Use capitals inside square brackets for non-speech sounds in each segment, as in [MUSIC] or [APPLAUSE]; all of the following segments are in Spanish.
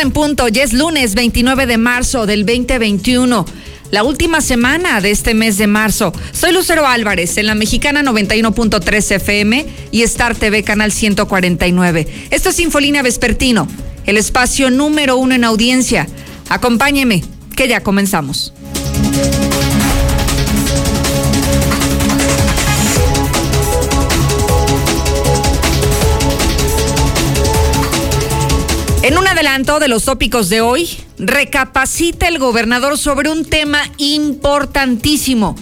en punto, ya es lunes 29 de marzo del 2021, la última semana de este mes de marzo. Soy Lucero Álvarez en la mexicana 91.3 FM y Star TV canal 149. Esto es Infolínea Vespertino, el espacio número uno en audiencia. Acompáñeme, que ya comenzamos. Adelanto de los tópicos de hoy, recapacita el gobernador sobre un tema importantísimo.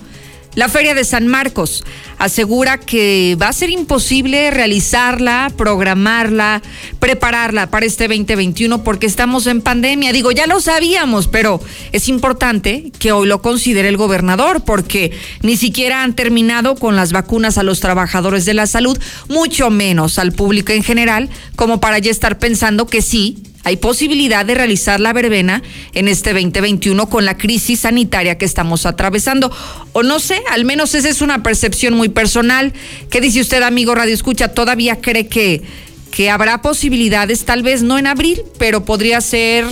La Feria de San Marcos asegura que va a ser imposible realizarla, programarla, prepararla para este 2021 porque estamos en pandemia. Digo, ya lo sabíamos, pero es importante que hoy lo considere el gobernador porque ni siquiera han terminado con las vacunas a los trabajadores de la salud, mucho menos al público en general, como para ya estar pensando que sí, hay posibilidad de realizar la verbena en este 2021 con la crisis sanitaria que estamos atravesando. O no sé, al menos esa es una percepción muy personal. ¿Qué dice usted, amigo Radio Escucha? ¿Todavía cree que, que habrá posibilidades? Tal vez no en abril, pero podría ser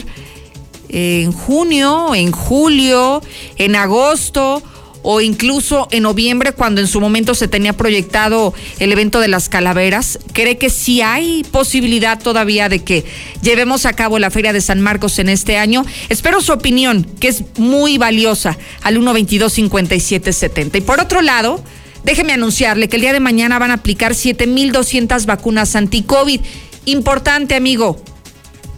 en junio, en julio, en agosto o incluso en noviembre cuando en su momento se tenía proyectado el evento de las calaveras? ¿Cree que sí hay posibilidad todavía de que llevemos a cabo la Feria de San Marcos en este año? Espero su opinión, que es muy valiosa, al 122-5770. Y por otro lado, déjeme anunciarle que el día de mañana van a aplicar 7.200 vacunas anti-COVID. Importante, amigo,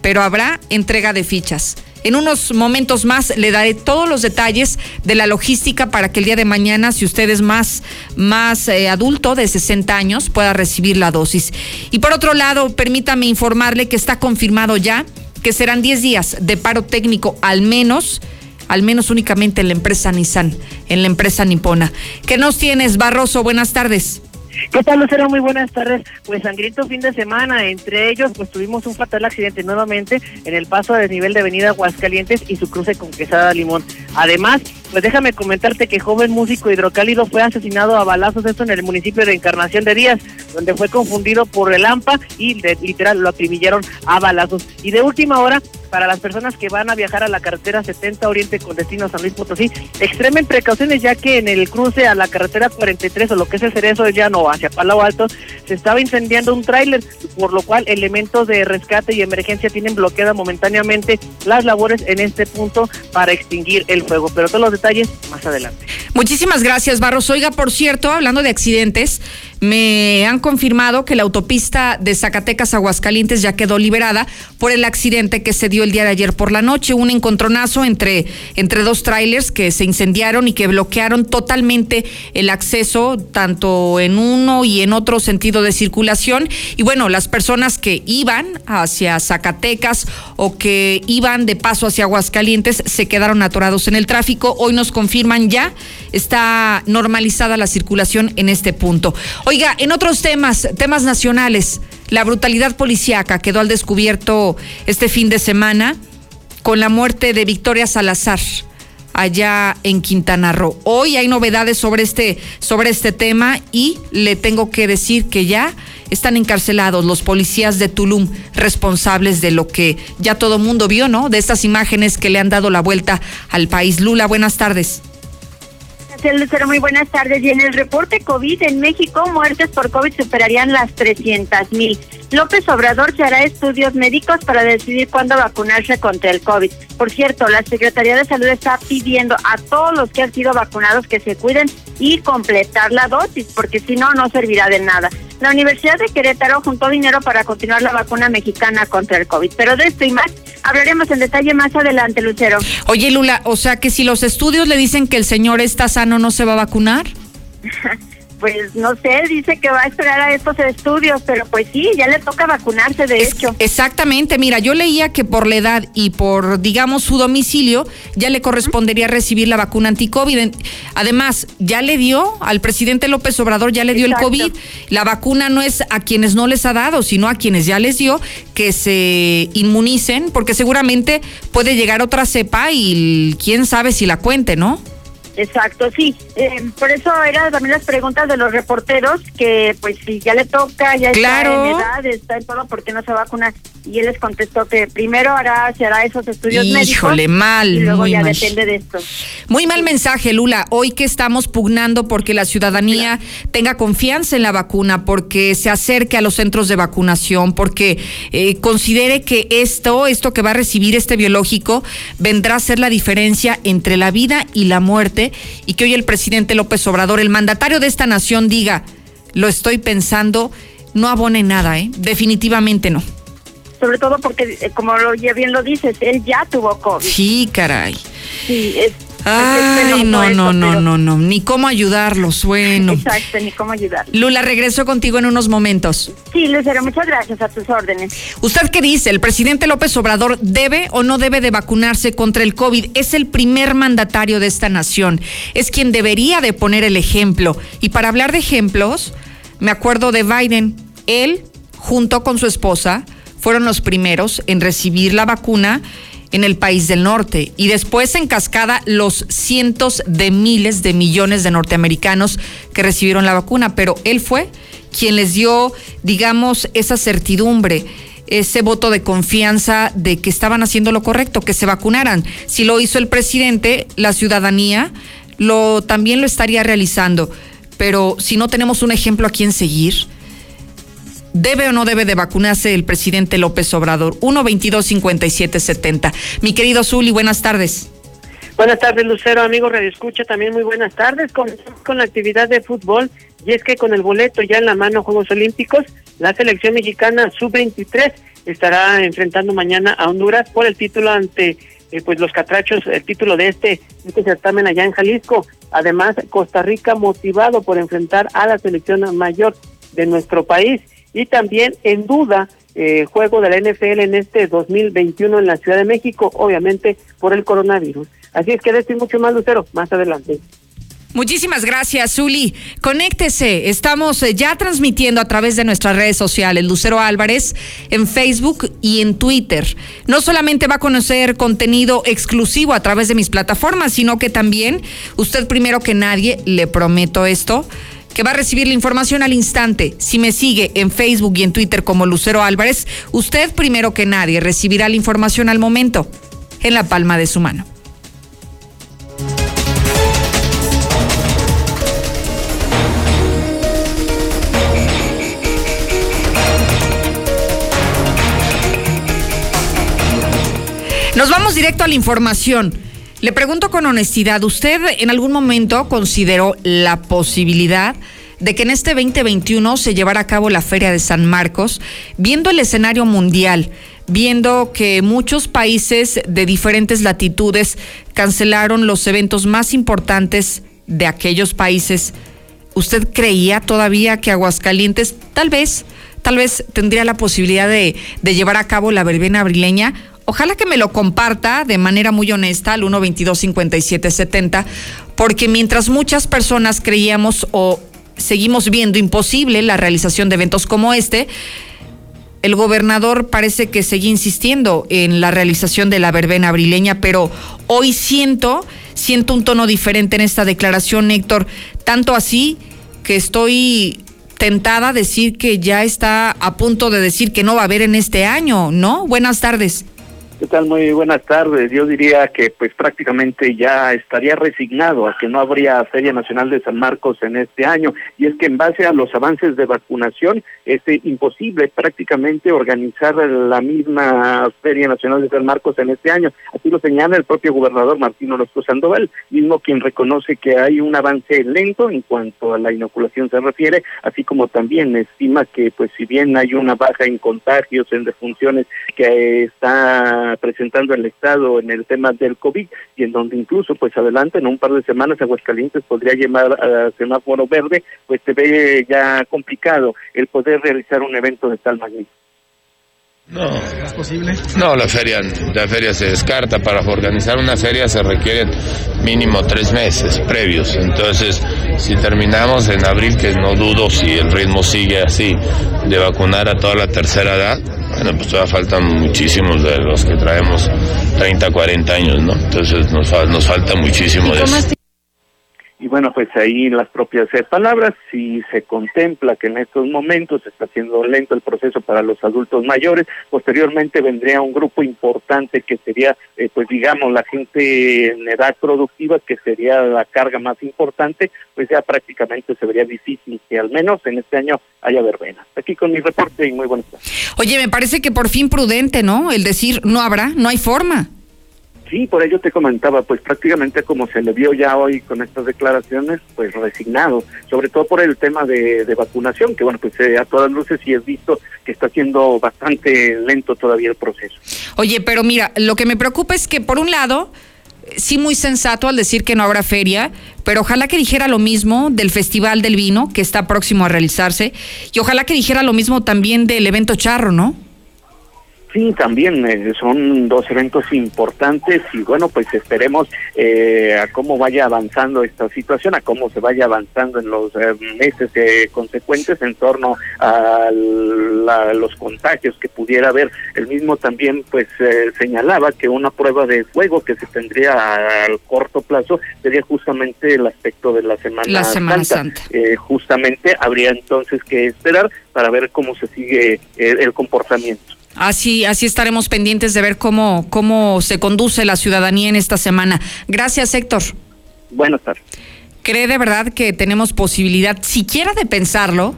pero habrá entrega de fichas. En unos momentos más le daré todos los detalles de la logística para que el día de mañana, si usted es más, más eh, adulto de 60 años, pueda recibir la dosis. Y por otro lado, permítame informarle que está confirmado ya que serán 10 días de paro técnico al menos al menos únicamente en la empresa Nissan, en la empresa nipona. ¿Qué nos tienes, Barroso? Buenas tardes. ¿Qué tal, Lucero? Muy buenas tardes. Pues sangriento fin de semana. Entre ellos, pues tuvimos un fatal accidente nuevamente en el paso a desnivel de Avenida Aguascalientes y su cruce con Quesada Limón. Además, pues déjame comentarte que joven músico hidrocálido fue asesinado a balazos, esto en el municipio de Encarnación de Díaz, donde fue confundido por el AMPA y literal lo acribillaron a balazos. Y de última hora, para las personas que van a viajar a la carretera 70 Oriente con destino a San Luis Potosí, extremen precauciones ya que en el cruce a la carretera 43 o lo que es el Cerezo de Llano hacia Palau Alto se estaba incendiando un tráiler, por lo cual elementos de rescate y emergencia tienen bloqueada momentáneamente las labores en este punto para extinguir el fuego. Pero todos los detalles más adelante. Muchísimas gracias, Barros. Oiga, por cierto, hablando de accidentes, me han confirmado que la autopista de Zacatecas Aguascalientes ya quedó liberada por el accidente que se dio el día de ayer por la noche, un encontronazo entre, entre dos trailers que se incendiaron y que bloquearon totalmente el acceso tanto en uno y en otro sentido de circulación. Y bueno, las personas que iban hacia Zacatecas o que iban de paso hacia Aguascalientes se quedaron atorados en el tráfico. Hoy nos confirman ya, está normalizada la circulación en este punto. Oiga, en otros temas, temas nacionales, la brutalidad policíaca quedó al descubierto este fin de semana con la muerte de Victoria Salazar allá en Quintana Roo. Hoy hay novedades sobre este, sobre este tema y le tengo que decir que ya están encarcelados los policías de Tulum responsables de lo que ya todo mundo vio, ¿no? De estas imágenes que le han dado la vuelta al país. Lula, buenas tardes. Lucero, muy buenas tardes. Y en el reporte COVID en México, muertes por COVID superarían las 300 mil. López Obrador se hará estudios médicos para decidir cuándo vacunarse contra el COVID. Por cierto, la Secretaría de Salud está pidiendo a todos los que han sido vacunados que se cuiden y completar la dosis, porque si no, no servirá de nada. La Universidad de Querétaro juntó dinero para continuar la vacuna mexicana contra el COVID. Pero de esto y más hablaremos en detalle más adelante, Lucero. Oye, Lula, o sea que si los estudios le dicen que el señor está sano, ¿no se va a vacunar? [LAUGHS] pues no sé, dice que va a esperar a estos estudios, pero pues sí, ya le toca vacunarse, de hecho. Exactamente, mira, yo leía que por la edad y por, digamos, su domicilio, ya le correspondería recibir la vacuna anti-COVID. Además, ya le dio al presidente López Obrador, ya le dio el COVID. La vacuna no es a quienes no les ha dado, sino a quienes ya les dio, que se inmunicen, porque seguramente puede llegar otra cepa y quién sabe si la cuente, ¿no? Exacto, sí. Eh, por eso eran también las preguntas de los reporteros, que pues si ya le toca, ya está en edad, está en todo, ¿por qué no se vacuna? Y él les contestó que primero hará, se hará esos estudios Híjole, Híjole, mal. Y luego muy ya mal. depende de esto. Muy mal mensaje, Lula. Hoy que estamos pugnando porque la ciudadanía tenga confianza en la vacuna, porque se acerque a los centros de vacunación, porque eh, considere que esto, esto que va a recibir este biológico, vendrá a ser la diferencia entre la vida y la muerte, y que hoy el presidente López Obrador, el mandatario de esta nación, diga, lo estoy pensando, no abone nada, ¿eh? Definitivamente no. Sobre todo porque, eh, como lo, ya bien lo dices, él ya tuvo COVID. Sí, caray. Sí, es, Ay, no, no, no, no, no, ni cómo ayudarlos, bueno. Exacto, ni cómo ayudar. Lula, regreso contigo en unos momentos. Sí, Lucero, muchas gracias a tus órdenes. ¿Usted qué dice? ¿El presidente López Obrador debe o no debe de vacunarse contra el COVID? Es el primer mandatario de esta nación. Es quien debería de poner el ejemplo. Y para hablar de ejemplos, me acuerdo de Biden. Él, junto con su esposa, fueron los primeros en recibir la vacuna en el país del norte. Y después en cascada los cientos de miles de millones de norteamericanos que recibieron la vacuna, pero él fue quien les dio, digamos, esa certidumbre, ese voto de confianza de que estaban haciendo lo correcto, que se vacunaran. Si lo hizo el presidente, la ciudadanía lo también lo estaría realizando, pero si no tenemos un ejemplo a quien seguir, ¿Debe o no debe de vacunarse el presidente López Obrador? 1-22-57-70. Mi querido Zuli, buenas tardes. Buenas tardes, Lucero, amigo Radio Escucha, también muy buenas tardes. Con, con la actividad de fútbol, y es que con el boleto ya en la mano Juegos Olímpicos, la selección mexicana sub-23 estará enfrentando mañana a Honduras por el título ante eh, pues los catrachos, el título de este, este certamen allá en Jalisco. Además, Costa Rica motivado por enfrentar a la selección mayor de nuestro país y también en duda eh, juego de la NFL en este 2021 en la Ciudad de México, obviamente por el coronavirus. Así es que de mucho más, Lucero, más adelante. Muchísimas gracias, Zuli. Conéctese. Estamos eh, ya transmitiendo a través de nuestras redes sociales, Lucero Álvarez, en Facebook y en Twitter. No solamente va a conocer contenido exclusivo a través de mis plataformas, sino que también, usted primero que nadie, le prometo esto, que va a recibir la información al instante. Si me sigue en Facebook y en Twitter como Lucero Álvarez, usted primero que nadie recibirá la información al momento, en la palma de su mano. Nos vamos directo a la información. Le pregunto con honestidad, ¿usted en algún momento consideró la posibilidad de que en este 2021 se llevara a cabo la Feria de San Marcos, viendo el escenario mundial, viendo que muchos países de diferentes latitudes cancelaron los eventos más importantes de aquellos países? ¿Usted creía todavía que Aguascalientes tal vez, tal vez tendría la posibilidad de, llevar a cabo la verbena abrileña? Ojalá que me lo comparta de manera muy honesta al 122-5770, porque mientras muchas personas creíamos o seguimos viendo imposible la realización de eventos como este, el gobernador parece que sigue insistiendo en la realización de la verbena abrileña, pero hoy siento, siento un tono diferente en esta declaración, Héctor, tanto así que estoy tentada a decir que ya está a punto de decir que no va a haber en este año, ¿no? Buenas tardes. ¿Qué tal? Muy buenas tardes. Yo diría que pues prácticamente ya estaría resignado a que no habría Feria Nacional de San Marcos en este año. Y es que en base a los avances de vacunación es imposible prácticamente organizar la misma Feria Nacional de San Marcos en este año. Así lo señala el propio gobernador Martín Orozco Sandoval, mismo quien reconoce que hay un avance lento en cuanto a la inoculación se refiere, así como también estima que pues si bien hay una baja en contagios, en defunciones que está presentando el Estado en el tema del COVID y en donde incluso pues adelante en un par de semanas Aguascalientes podría llamar a semáforo verde, pues se ve ya complicado el poder realizar un evento de tal magnitud. No, ¿es posible? No, la feria, la feria se descarta. Para organizar una feria se requieren mínimo tres meses previos. Entonces, si terminamos en abril, que no dudo si el ritmo sigue así, de vacunar a toda la tercera edad, bueno, pues todavía faltan muchísimos de los que traemos 30, 40 años, ¿no? Entonces nos, nos falta muchísimo de eso. Y bueno, pues ahí las propias eh, palabras, si se contempla que en estos momentos está siendo lento el proceso para los adultos mayores, posteriormente vendría un grupo importante que sería, eh, pues digamos, la gente en edad productiva, que sería la carga más importante, pues ya prácticamente se vería difícil que al menos en este año haya verbena. Aquí con mi reporte y muy buenas tardes. Oye, me parece que por fin prudente, ¿no? El decir no habrá, no hay forma. Sí, por ello te comentaba, pues prácticamente como se le vio ya hoy con estas declaraciones, pues resignado, sobre todo por el tema de, vacunación, que bueno, pues eh, a todas luces sí es visto que está siendo bastante lento todavía el proceso. Oye, pero mira, lo que me preocupa es que por un lado, sí muy sensato al decir que no habrá feria, pero ojalá que dijera lo mismo del Festival del Vino, que está próximo a realizarse, y ojalá que dijera lo mismo también del evento charro, ¿no? Sí, también eh, son dos eventos importantes y bueno, pues esperemos eh, a cómo vaya avanzando esta situación, a cómo se vaya avanzando en los eh, meses consecuentes en torno a, los contagios que pudiera haber. El mismo también pues señalaba que una prueba de fuego que se tendría al corto plazo sería justamente el aspecto de la Semana, la semana Santa. justamente habría entonces que esperar para ver cómo se sigue el comportamiento. Así, así estaremos pendientes de ver cómo, cómo se conduce la ciudadanía en esta semana. Gracias, Héctor. Buenas tardes. ¿Cree de verdad que tenemos posibilidad siquiera de pensarlo?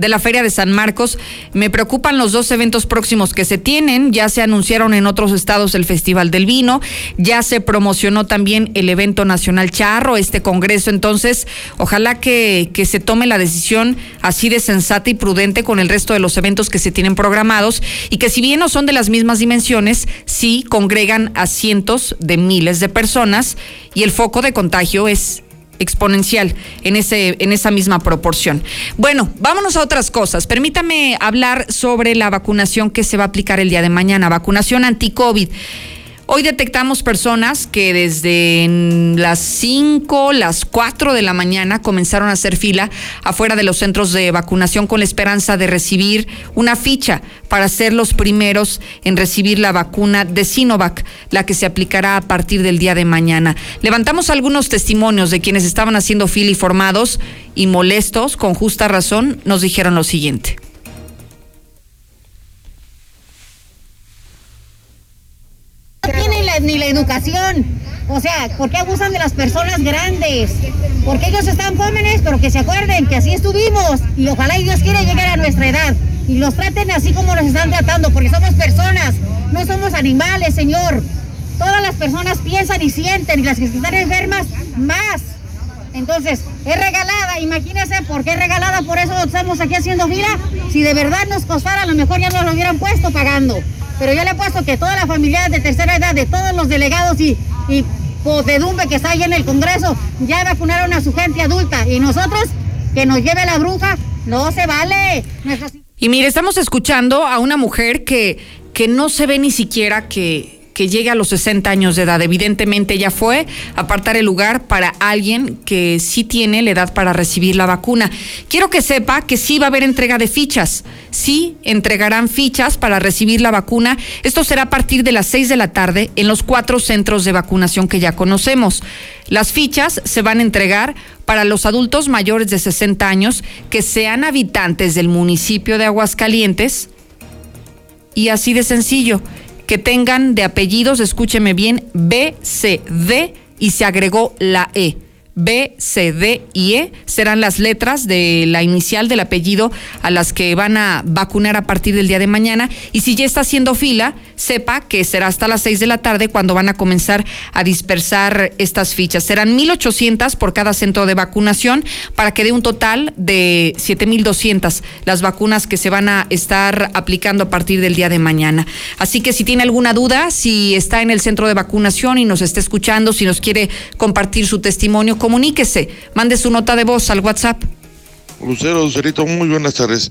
De la Feria de San Marcos. Me preocupan los dos eventos próximos que se tienen. Ya se anunciaron en otros estados el Festival del Vino, ya se promocionó también el evento nacional Charro, este congreso. Entonces, ojalá que, se tome la decisión así de sensata y prudente con el resto de los eventos que se tienen programados y que si bien no son de las mismas dimensiones, sí congregan a cientos de miles de personas y el foco de contagio es exponencial en, ese, en esa misma proporción. Bueno, vámonos a otras cosas. Permítame hablar sobre la vacunación que se va a aplicar el día de mañana, vacunación anti-COVID. Hoy detectamos personas que desde las 5, las 4 de la mañana comenzaron a hacer fila afuera de los centros de vacunación con la esperanza de recibir una ficha para ser los primeros en recibir la vacuna de Sinovac, la que se aplicará a partir del día de mañana. Levantamos algunos testimonios de quienes estaban haciendo fila y formados y molestos, con justa razón, nos dijeron lo siguiente. O sea, ¿por qué abusan de las personas grandes? Porque ellos están jóvenes, pero que se acuerden que así estuvimos y ojalá y Dios quiera llegar a nuestra edad y los traten así como los están tratando, porque somos personas, no somos animales, Señor. Todas las personas piensan y sienten y las que están enfermas más. Entonces, es regalada, imagínense por qué es regalada, por eso estamos aquí haciendo fila. Si de verdad nos costara, a lo mejor ya nos lo hubieran puesto pagando. Pero yo le he puesto que todas las familias de tercera edad, de todos los delegados y, y podedumbre que está ahí en el Congreso, ya vacunaron a su gente adulta. Y nosotros, que nos lleve la bruja, no se vale. Y mire, estamos escuchando a una mujer que, que no se ve ni siquiera que que llegue a los 60 años de edad. Evidentemente ella fue apartar el lugar para alguien que sí tiene la edad para recibir la vacuna. Quiero que sepa que sí va a haber entrega de fichas. Sí entregarán fichas para recibir la vacuna. Esto será a partir de las 6 de la tarde en los cuatro centros de vacunación que ya conocemos. Las fichas se van a entregar para los adultos mayores de 60 años que sean habitantes del municipio de Aguascalientes. Y así de sencillo que tengan de apellidos, escúcheme bien, B, C, D y se agregó la E. B, C, D y E serán las letras de la inicial del apellido a las que van a vacunar a partir del día de mañana. Y si ya está haciendo fila, sepa que será hasta las 6 de la tarde cuando van a comenzar a dispersar estas fichas. Serán 1.800 por cada centro de vacunación para que dé un total de 7.200 las vacunas que se van a estar aplicando a partir del día de mañana. Así que si tiene alguna duda, si está en el centro de vacunación y nos está escuchando, si nos quiere compartir su testimonio, comuníquese, mande su nota de voz al WhatsApp. Lucero, Lucerito, muy buenas tardes.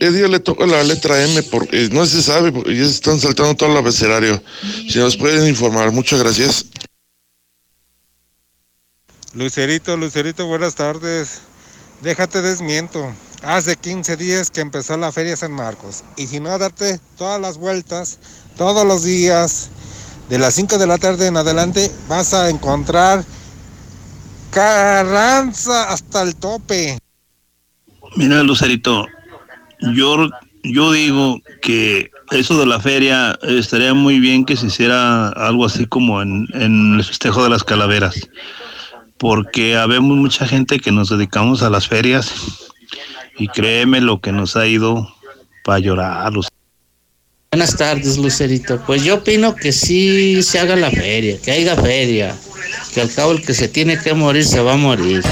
El día le toca la letra M porque no se sabe, porque ya se están saltando todo el abecedario. Si nos pueden informar, muchas gracias. Lucerito, Lucerito, buenas tardes. Déjate desmiento. Hace 15 días que empezó la Feria San Marcos. Y si no, darte todas las vueltas, todos los días, de las 5 de la tarde en adelante, vas a encontrar Carranza hasta el tope. Mira, Lucerito, yo, yo digo que eso de la feria estaría muy bien que se hiciera algo así como en, en el festejo de las calaveras, porque habemos mucha gente que nos dedicamos a las ferias y créeme lo que nos ha ido para llorar. Buenas tardes, Lucerito. Pues yo opino que sí se haga la feria, que haya feria, que al cabo el que se tiene que morir se va a morir.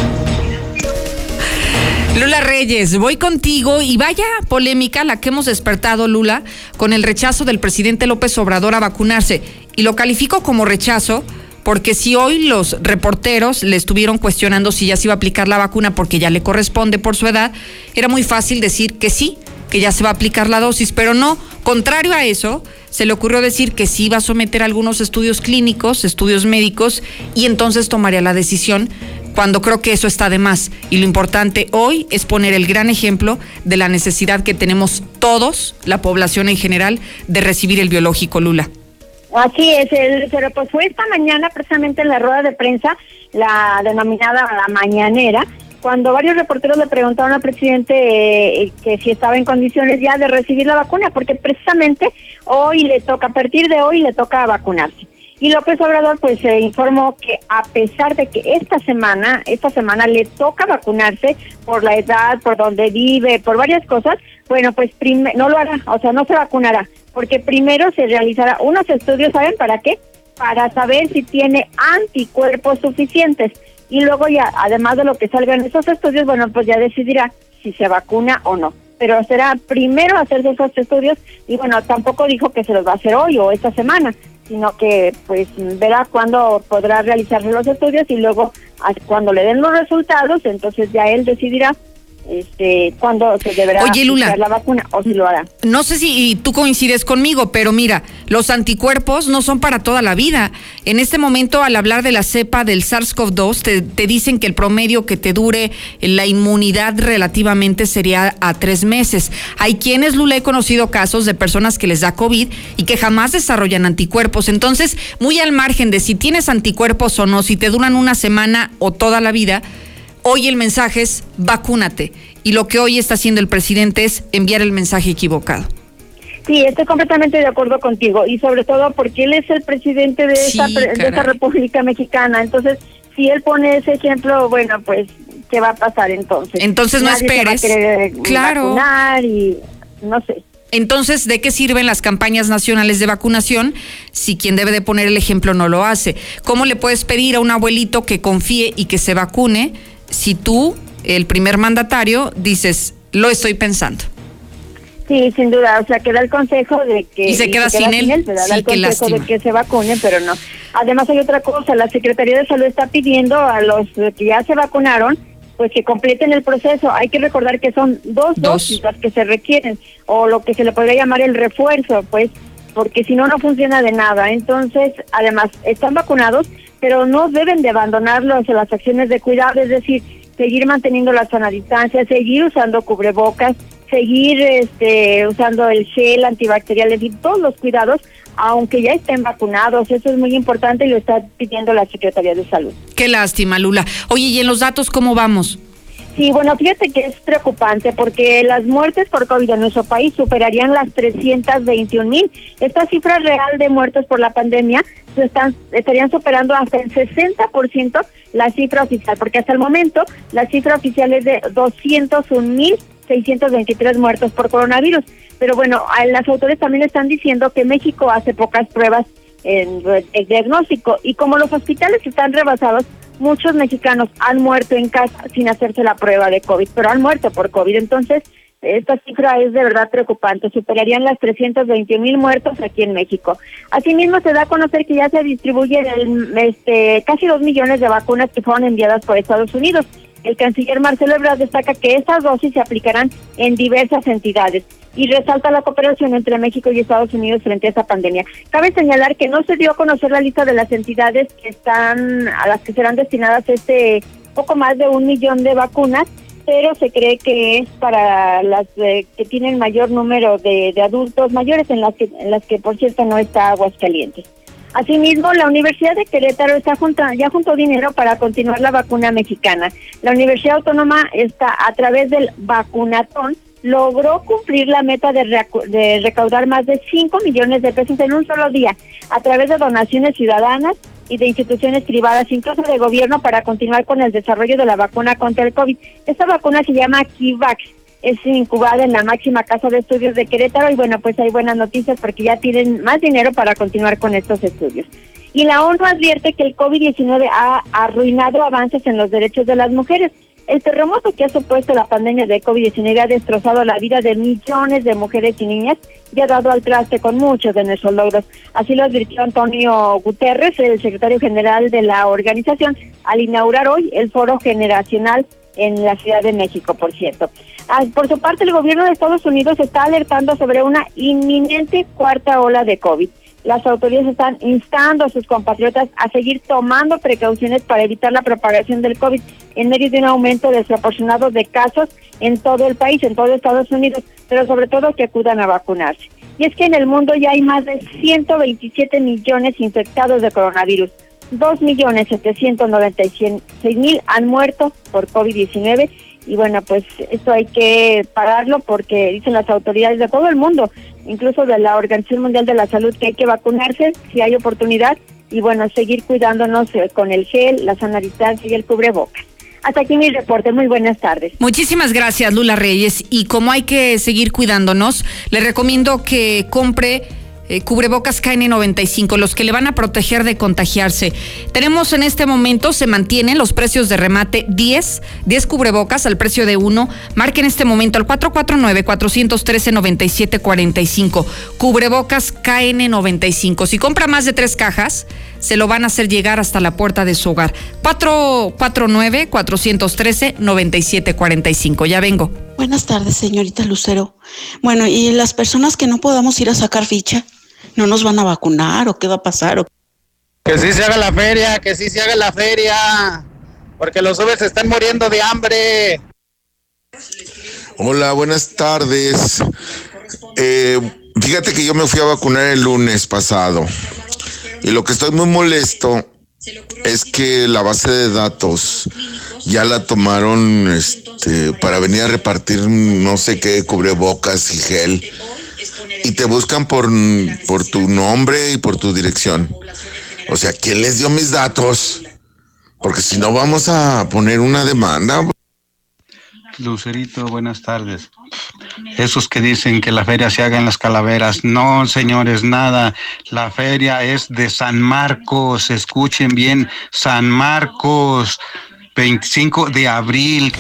Lula Reyes, voy contigo y vaya polémica la que hemos despertado, Lula, con el rechazo del presidente López Obrador a vacunarse. Y lo califico como rechazo porque si hoy los reporteros le estuvieron cuestionando si ya se iba a aplicar la vacuna porque ya le corresponde por su edad, era muy fácil decir que sí, que ya se va a aplicar la dosis, pero no, contrario a eso, se le ocurrió decir que sí iba a someter algunos estudios clínicos, estudios médicos, y entonces tomaría la decisión cuando creo que eso está de más. Y lo importante hoy es poner el gran ejemplo de la necesidad que tenemos todos, la población en general, de recibir el biológico Lula. Así es, pero pues fue esta mañana precisamente en la rueda de prensa, la denominada la mañanera, cuando varios reporteros le preguntaron al presidente eh, que si estaba en condiciones ya de recibir la vacuna, porque precisamente hoy le toca, a partir de hoy le toca vacunarse. Y López Obrador pues se informó que a pesar de que esta semana, esta semana le toca vacunarse por la edad, por donde vive, por varias cosas, bueno, pues no lo hará, o sea, no se vacunará, porque primero se realizará unos estudios, ¿saben para qué? Para saber si tiene anticuerpos suficientes. Y luego ya, además de lo que salga en esos estudios, bueno, pues ya decidirá si se vacuna o no. Pero será primero hacerse esos estudios y bueno, tampoco dijo que se los va a hacer hoy o esta semana, sino que pues verá cuándo podrá realizarse los estudios y luego cuando le den los resultados, entonces ya él decidirá este, cuándo se deberá Oye, Lula, la vacuna o si lo hará. No sé si tú coincides conmigo, pero mira, los anticuerpos no son para toda la vida. En este momento, al hablar de la cepa del SARS-CoV-2, te, te, dicen que el promedio que te dure la inmunidad relativamente sería a tres meses. Hay quienes, Lula, he conocido casos de personas que les da COVID y que jamás desarrollan anticuerpos. Entonces, muy al margen de si tienes anticuerpos o no, si te duran una semana o toda la vida, Hoy el mensaje es vacúnate. Y lo que hoy está haciendo el presidente es enviar el mensaje equivocado. Sí, estoy completamente de acuerdo contigo. Y sobre todo porque él es el presidente de, esta, de República Mexicana. Entonces, si él pone ese ejemplo, bueno, pues, ¿qué va a pasar entonces? Entonces no esperes. claro. Vacunar y no sé. Entonces, ¿de qué sirven las campañas nacionales de vacunación si quien debe de poner el ejemplo no lo hace? ¿Cómo le puedes pedir a un abuelito que confíe y que se vacune si tú, el primer mandatario, dices, lo estoy pensando. Sí, sin duda, o sea, que da el consejo de que... Y se queda, sin, él, el consejo de que se vacune, pero no. Además hay otra cosa, la Secretaría de Salud está pidiendo a los que ya se vacunaron, pues que completen el proceso. Hay que recordar que son dos, dosis las que se requieren, o lo que se le podría llamar el refuerzo, pues, porque si no, no funciona de nada. Entonces, además, están vacunados, pero no deben de abandonarlos en las acciones de cuidado, es decir, seguir manteniendo la sana distancia, seguir usando cubrebocas, seguir este, usando el gel antibacterial, es decir, todos los cuidados, aunque ya estén vacunados. Eso es muy importante y lo está pidiendo la Secretaría de Salud. Qué lástima, Lula. Oye, ¿y en los datos cómo vamos? Sí, bueno, fíjate que es preocupante porque las muertes por COVID en nuestro país superarían las 321 mil. Esta cifra real de muertos por la pandemia se están, estarían superando hasta el 60% la cifra oficial, porque hasta el momento la cifra oficial es de 201 mil 623 muertos por coronavirus. Pero bueno, las autoridades también están diciendo que México hace pocas pruebas en el diagnóstico y como los hospitales están rebasados, muchos mexicanos han muerto en casa sin hacerse la prueba de COVID, pero han muerto por COVID. Entonces, esta cifra es de verdad preocupante. Superarían las 321 mil muertos aquí en México. Asimismo, se da a conocer que ya se distribuyen este, casi dos millones de vacunas que fueron enviadas por Estados Unidos. El canciller Marcelo Ebrard destaca que estas dosis se aplicarán en diversas entidades y resalta la cooperación entre México y Estados Unidos frente a esta pandemia. Cabe señalar que no se dio a conocer la lista de las entidades que están a las que serán destinadas este poco más de un millón de vacunas, pero se cree que es para las que tienen mayor número de, adultos mayores, en las que en las que por cierto no está Aguascalientes. Asimismo, la Universidad de Querétaro está junto, ya juntó dinero para continuar la vacuna mexicana. La Universidad Autónoma está a través del vacunatón logró cumplir la meta de, de recaudar más de 5 millones de pesos en un solo día a través de donaciones ciudadanas y de instituciones privadas, incluso de gobierno, para continuar con el desarrollo de la vacuna contra el COVID. Esta vacuna se llama Kivax es incubada en la máxima casa de estudios de Querétaro y bueno, pues hay buenas noticias porque ya tienen más dinero para continuar con estos estudios. Y la ONU advierte que el COVID-19 ha arruinado avances en los derechos de las mujeres. El terremoto que ha supuesto la pandemia de COVID-19 ha destrozado la vida de millones de mujeres y niñas y ha dado al traste con muchos de nuestros logros. Así lo advirtió Antonio Guterres, el secretario general de la organización, al inaugurar hoy el foro generacional en la Ciudad de México, por cierto. Ah, por su parte, el gobierno de Estados Unidos está alertando sobre una inminente cuarta ola de COVID. Las autoridades están instando a sus compatriotas a seguir tomando precauciones para evitar la propagación del COVID en medio de un aumento desproporcionado de casos en todo el país, en todo Estados Unidos, pero sobre todo que acudan a vacunarse. Y es que en el mundo ya hay más de 127 millones infectados de coronavirus. 2.796.000 han muerto por COVID-19 y bueno, pues esto hay que pararlo porque dicen las autoridades de todo el mundo, incluso de la Organización Mundial de la Salud, que hay que vacunarse si hay oportunidad y bueno, seguir cuidándonos eh, con el gel, la sana distancia y el cubrebocas. Hasta aquí mi reporte. Muy buenas tardes. Muchísimas gracias, Lula Reyes. Y como hay que seguir cuidándonos, le recomiendo que compre eh, cubrebocas KN95, los que le van a proteger de contagiarse. Tenemos en este momento, se mantienen los precios de remate 10, 10 cubrebocas al precio de uno. Marque en este momento al 449-413-9745. Cubrebocas KN95. Si compra más de tres cajas, se lo van a hacer llegar hasta la puerta de su hogar. 449-413-9745. Ya vengo. Buenas tardes, señorita Lucero. Bueno, ¿y las personas que no podamos ir a sacar ficha? ¿No nos van a vacunar o qué va a pasar? Que sí se haga la feria, que sí se haga la feria, porque los hombres se están muriendo de hambre. Hola, buenas tardes. Eh, fíjate que yo me fui a vacunar el lunes pasado y lo que estoy muy molesto es que la base de datos ya la tomaron este, para venir a repartir no sé qué cubrebocas y gel y te buscan por, por tu nombre y por tu dirección. O sea, ¿quién les dio mis datos? Porque si no vamos a poner una demanda. Lucerito, buenas tardes. Esos que dicen que la feria se haga en las calaveras, no, señores, nada. La feria es de San Marcos, escuchen bien, San Marcos, 25 de abril.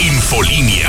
Infolinia.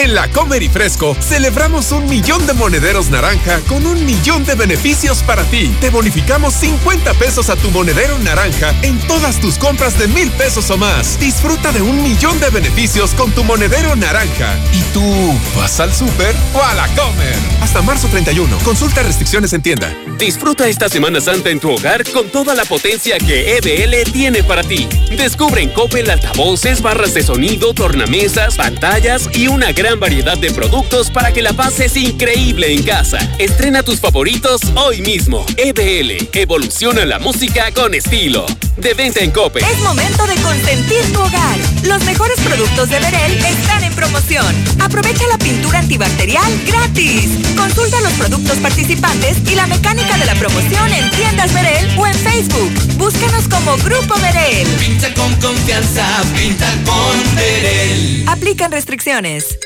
En la Comer y Fresco celebramos un millón de monederos naranja con un millón de beneficios para ti. Te bonificamos 50 pesos a tu monedero naranja en todas tus compras de mil pesos o más. Disfruta de un millón de beneficios con tu monedero naranja. ¿Y tú vas al súper o a la Comer? Hasta marzo 31. Consulta restricciones en tienda. Disfruta esta Semana Santa en tu hogar con toda la potencia que EBL tiene para ti. Descubre en Coppel altavoces, barras de sonido, tornamesas, pantallas y una gran variedad de productos para que la pases increíble en casa. Estrena tus favoritos hoy mismo. EBL, evoluciona la música con estilo. De venta en Cope. Es momento de consentir tu hogar. Los mejores productos de Verel están en promoción. Aprovecha la pintura antibacterial gratis. Consulta los productos participantes y la mecánica de la promoción en tiendas Verel o en Facebook. Búscanos como Grupo Verel. Pinta con confianza, pinta con Verel. Aplican restricciones.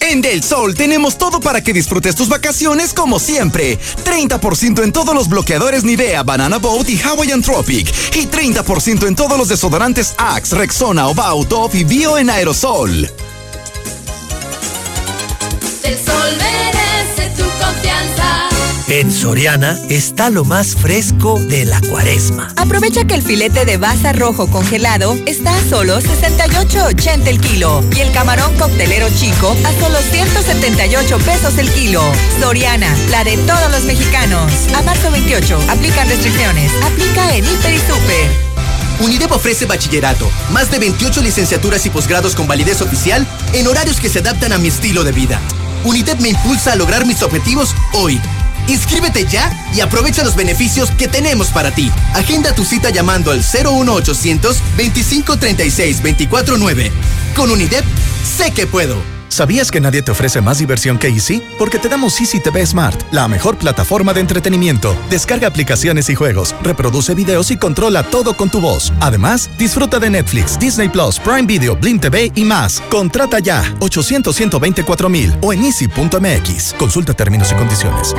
En Del Sol tenemos todo para que disfrutes tus vacaciones como siempre. 30% en todos los bloqueadores Nivea, Banana Boat y Hawaiian Tropic. Y 30% en todos los desodorantes Axe, Rexona, About, Off y Bio en aerosol. Del Sol. En Soriana está lo más fresco de la cuaresma. Aprovecha que el filete de baza rojo congelado está a solo 68.80 el kilo y el camarón coctelero chico a solo 178 pesos el kilo. Soriana, la de todos los mexicanos. A marzo 28, aplica restricciones. Aplica en Hiper y Super. UNIDEP ofrece bachillerato, más de 28 licenciaturas y posgrados con validez oficial en horarios que se adaptan a mi estilo de vida. UNIDEP me impulsa a lograr mis objetivos hoy. Inscríbete ya y aprovecha los beneficios que tenemos para ti. Agenda tu cita llamando al 01800 2536 249. Con UNIDEP, sé que puedo. ¿Sabías que nadie te ofrece más diversión que Easy? Porque te damos Easy TV Smart, la mejor plataforma de entretenimiento. Descarga aplicaciones y juegos, reproduce videos y controla todo con tu voz. Además, disfruta de Netflix, Disney Plus, Prime Video, Blim TV y más. Contrata ya 800 124 mil o en easy.mx. Consulta términos y condiciones.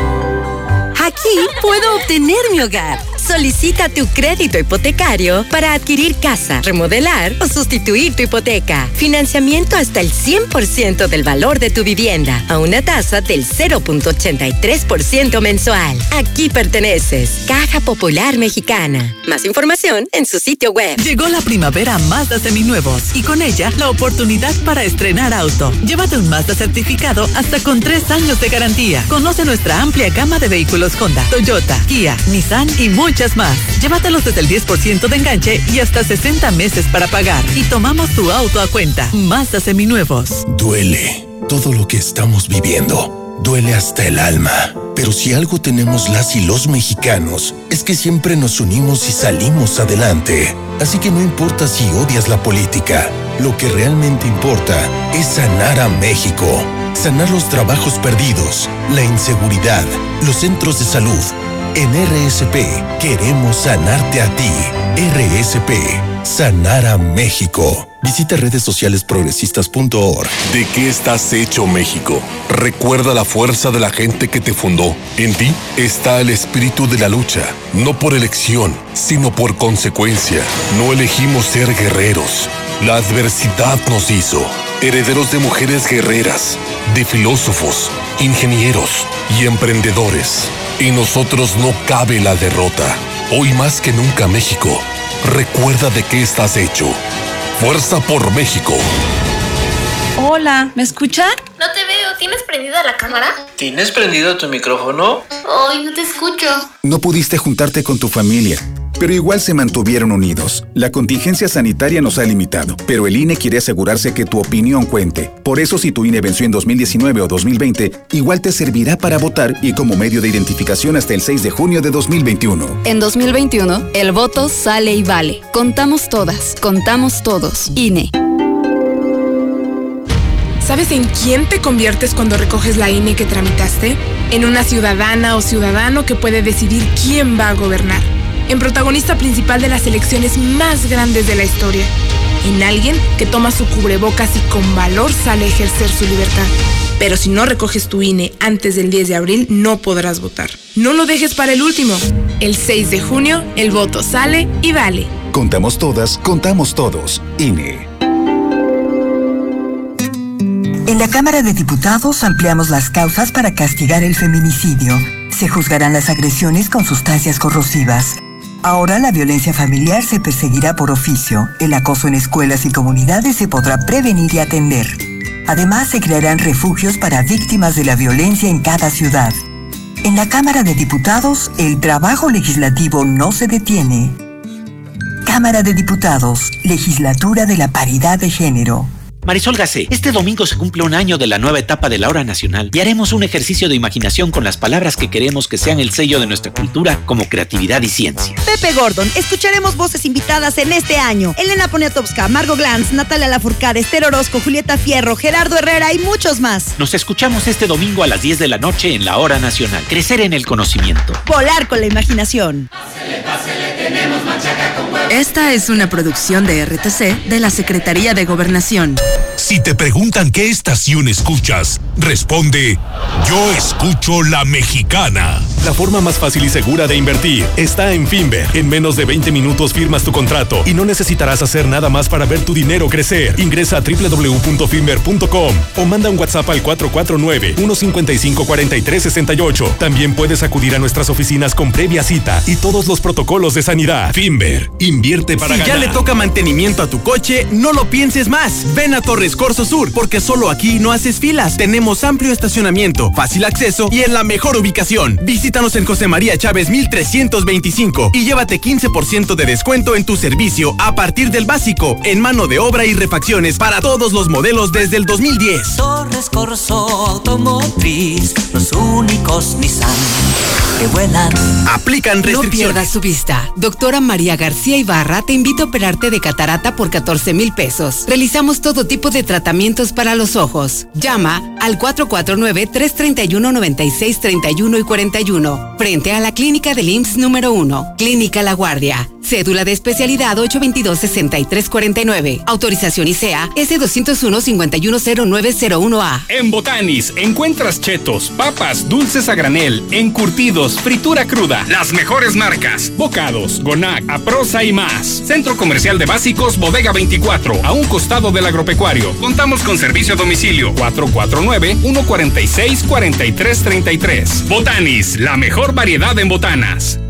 Aquí puedo obtener mi hogar. Solicita tu crédito hipotecario para adquirir casa, remodelar o sustituir tu hipoteca. Financiamiento hasta el 100% del valor de tu vivienda a una tasa del 0.83% mensual. Aquí perteneces. Caja Popular Mexicana. Más información en su sitio web. Llegó la primavera Mazda Seminuevos y con ella la oportunidad para estrenar auto. Llévate un Mazda certificado hasta con tres años de garantía. Conoce nuestra amplia gama de vehículos Honda, Toyota, Kia, Nissan y muchas más. Llévatelos desde el 10% de enganche y hasta 60 meses para pagar. Y tomamos tu auto a cuenta. Mazda Seminuevos. Duele todo lo que estamos viviendo. Duele hasta el alma. Pero si algo tenemos las y los mexicanos, es que siempre nos unimos y salimos adelante. Así que no importa si odias la política, lo que realmente importa es sanar a México. Sanar los trabajos perdidos, la inseguridad, los centros de salud. En RSP queremos sanarte a ti. RSP, sanar a México. Visita redes sociales progresistas.org. ¿De qué estás hecho México? Recuerda la fuerza de la gente que te fundó. En ti está el espíritu de la lucha, no por elección, sino por consecuencia. No elegimos ser guerreros. La adversidad nos hizo herederos de mujeres guerreras, de filósofos, ingenieros y emprendedores. En nosotros no cabe la derrota. Hoy más que nunca México, recuerda de qué estás hecho. Fuerza por México. Hola, ¿me escuchan? No te veo, ¿tienes prendida la cámara? ¿Tienes prendido tu micrófono? Ay, no te escucho. No pudiste juntarte con tu familia, pero igual se mantuvieron unidos. La contingencia sanitaria nos ha limitado, pero el INE quiere asegurarse que tu opinión cuente. Por eso si tu INE venció en 2019 o 2020, igual te servirá para votar y como medio de identificación hasta el 6 de junio de 2021. En 2021, el voto sale y vale. Contamos todas, contamos todos. INE. ¿Sabes en quién te conviertes cuando recoges la INE que tramitaste? En una ciudadana o ciudadano que puede decidir quién va a gobernar. En protagonista principal de las elecciones más grandes de la historia. En alguien que toma su cubrebocas y con valor sale a ejercer su libertad. Pero si no recoges tu INE antes del 10 de abril, no podrás votar. No lo dejes para el último. El 6 de junio, el voto sale y vale. Contamos todas, contamos todos. INE. En la Cámara de Diputados ampliamos las causas para castigar el feminicidio. Se juzgarán las agresiones con sustancias corrosivas. Ahora la violencia familiar se perseguirá por oficio. El acoso en escuelas y comunidades se podrá prevenir y atender. Además, se crearán refugios para víctimas de la violencia en cada ciudad. En la Cámara de Diputados, el trabajo legislativo no se detiene. Cámara de Diputados, Legislatura de la Paridad de Género. Marisol Gacé, este domingo se cumple un año de la nueva etapa de la hora nacional y haremos un ejercicio de imaginación con las palabras que queremos que sean el sello de nuestra cultura como creatividad y ciencia. Pepe Gordon, escucharemos voces invitadas en este año. Elena Poniatowska, Margo Glantz, Natalia Lafourcade, Esther Orozco, Julieta Fierro, Gerardo Herrera y muchos más. Nos escuchamos este domingo a las 10 de la noche en la hora nacional. Crecer en el conocimiento. Volar con la imaginación. Pásele, pásele, tenemos machaca con Esta es una producción de RTC de la Secretaría de Gobernación. Si te preguntan qué estación escuchas, responde, yo escucho la mexicana. La forma más fácil y segura de invertir está en Finver. En menos de 20 minutos firmas tu contrato y no necesitarás hacer nada más para ver tu dinero crecer. Ingresa a www.finver.com o manda un WhatsApp al 449-155-4368. También puedes acudir a nuestras oficinas con previa cita y todos los protocolos de sanidad. Finver, invierte para si ganar. ya le toca mantenimiento a tu coche, no lo pienses más. Ven a Torres Corso Sur, porque solo aquí no haces filas. Tenemos amplio estacionamiento, fácil acceso y en la mejor ubicación. Visítanos en José María Chávez 1325 y llévate 15% de descuento en tu servicio a partir del básico, en mano de obra y refacciones para todos los modelos desde el 2010. Torres Corso Automotriz, los únicos Nissan que vuelan. Aplican No restricciones. pierdas su vista. Doctora María García Ibarra te invita a operarte de catarata por 14 mil pesos. Realizamos todo tipo de tratamientos para los ojos. Llama al 449-331-9631 y 41. Frente a la clínica del IMSS número 1. Clínica La Guardia. Cédula de especialidad 822-6349. Autorización ICEA S201-510901A. En Botanis encuentras chetos, papas, dulces a granel, encurtidos, fritura cruda, las mejores marcas, bocados, gonac, aprosa y más. Centro Comercial de Básicos Bodega 24, a un costado del agropecuario. Contamos con servicio a domicilio 449-146-4333. Botanis, la mejor variedad en botanas.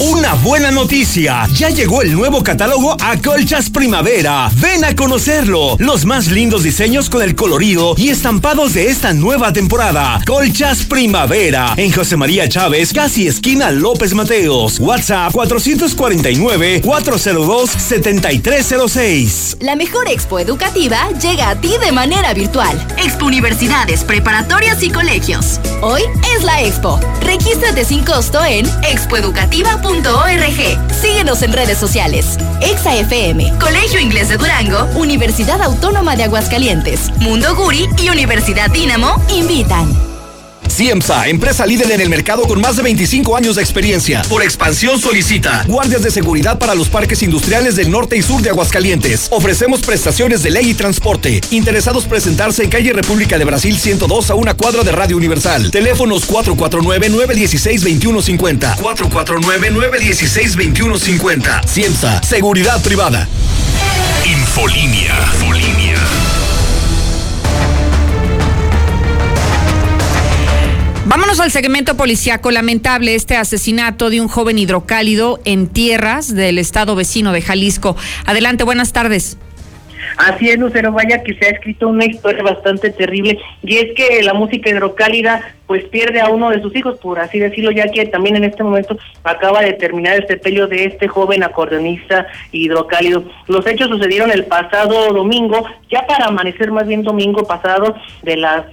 Una buena noticia. Ya llegó el nuevo catálogo a Colchas Primavera. Ven a conocerlo. Los más lindos diseños con el colorido y estampados de esta nueva temporada. Colchas Primavera. En José María Chávez, casi esquina López Mateos. WhatsApp 449-402-7306. La mejor expo educativa llega a ti de manera virtual. Expo Universidades, Preparatorias y Colegios. Hoy es la expo. Regístrate sin costo en expoeducativa.org. Síguenos en redes sociales. Exa FM, Colegio Inglés de Durango, Universidad Autónoma de Aguascalientes, Mundo Guri y Universidad Dínamo invitan. CIEMSA, empresa líder en el mercado con más de 25 años de experiencia. Por expansión solicita guardias de seguridad para los parques industriales del norte y sur de Aguascalientes. Ofrecemos prestaciones de ley y transporte. Interesados presentarse en calle República de Brasil 102 a una cuadra de Radio Universal. Teléfonos 449-916-2150. 449-916-2150. CIEMSA, seguridad privada. Infolinia. Infolinia. Vámonos al segmento policiaco. Lamentable este asesinato de un joven hidrocálido en tierras del estado vecino de Jalisco. Adelante, buenas tardes. Así es, Lucero, vaya que se ha escrito una historia bastante terrible y es que la música hidrocálida pues pierde a uno de sus hijos, por así decirlo, ya que también en este momento acaba de terminar el sepelio de este joven acordeonista hidrocálido. Los hechos sucedieron el pasado domingo, ya para amanecer más bien domingo pasado de las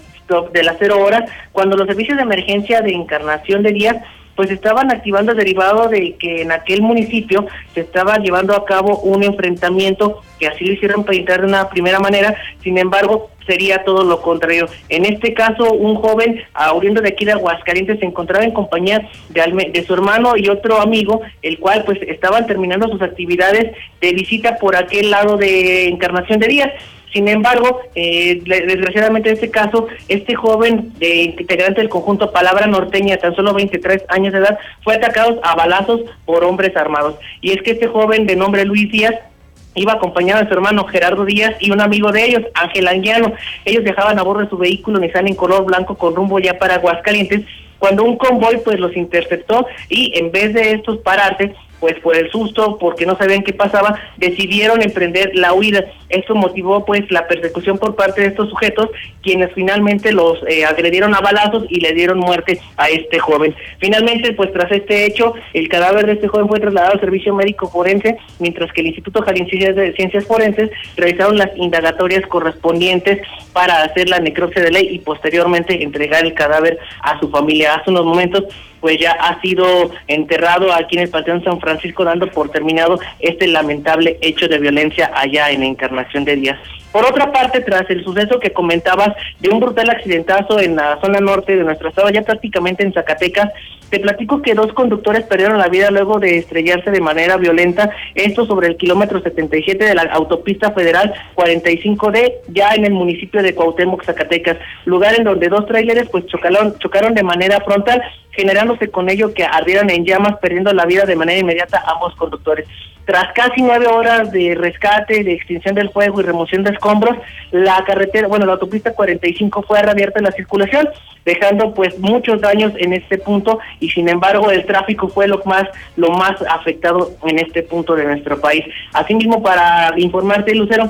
de las cero horas, cuando los servicios de emergencia de Encarnación de Díaz pues estaban activando derivado de que en aquel municipio se estaba llevando a cabo un enfrentamiento que así lo hicieron pintar de una primera manera, sin embargo sería todo lo contrario. En este caso, un joven oriundo de aquí de Aguascalientes se encontraba en compañía de, de su hermano y otro amigo, el cual pues estaban terminando sus actividades de visita por aquel lado de Encarnación de Díaz. Sin embargo, eh, desgraciadamente en este caso, este joven de integrante del conjunto Palabra Norteña, tan solo 23 años de edad, fue atacado a balazos por hombres armados. Y es que este joven de nombre Luis Díaz iba acompañado de su hermano Gerardo Díaz y un amigo de ellos, Ángel Anguiano. Ellos viajaban a bordo de su vehículo Nissan en color blanco con rumbo ya para Aguascalientes cuando un convoy pues los interceptó y en vez de estos pararse pues por el susto, porque no sabían qué pasaba, decidieron emprender la huida. Esto motivó pues la persecución por parte de estos sujetos, quienes finalmente los eh, agredieron a balazos y le dieron muerte a este joven. Finalmente, pues tras este hecho, el cadáver de este joven fue trasladado al servicio médico forense, mientras que el Instituto Jalisciense de Ciencias Forenses realizaron las indagatorias correspondientes para hacer la necropsia de ley y posteriormente entregar el cadáver a su familia. Hace unos momentos pues ya ha sido enterrado aquí en el Panteón San Francisco dando por terminado este lamentable hecho de violencia allá en Encarnación de Díaz. Por otra parte, tras el suceso que comentabas de un brutal accidentazo en la zona norte de nuestro estado, ya prácticamente en Zacatecas, te platico que dos conductores perdieron la vida luego de estrellarse de manera violenta, esto sobre el kilómetro 77 de la autopista federal 45D, ya en el municipio de Cuauhtémoc, Zacatecas, lugar en donde dos tráileres pues chocaron, chocaron de manera frontal, generándose con ello que ardieron en llamas, perdiendo la vida de manera inmediata ambos conductores. Tras casi nueve horas de rescate, de extinción del fuego y remoción de escombros, la carretera, bueno, la autopista 45 fue reabierta a la circulación, dejando pues muchos daños en este punto y sin embargo el tráfico fue lo más lo más afectado en este punto de nuestro país. Asimismo, para informarte, Lucero,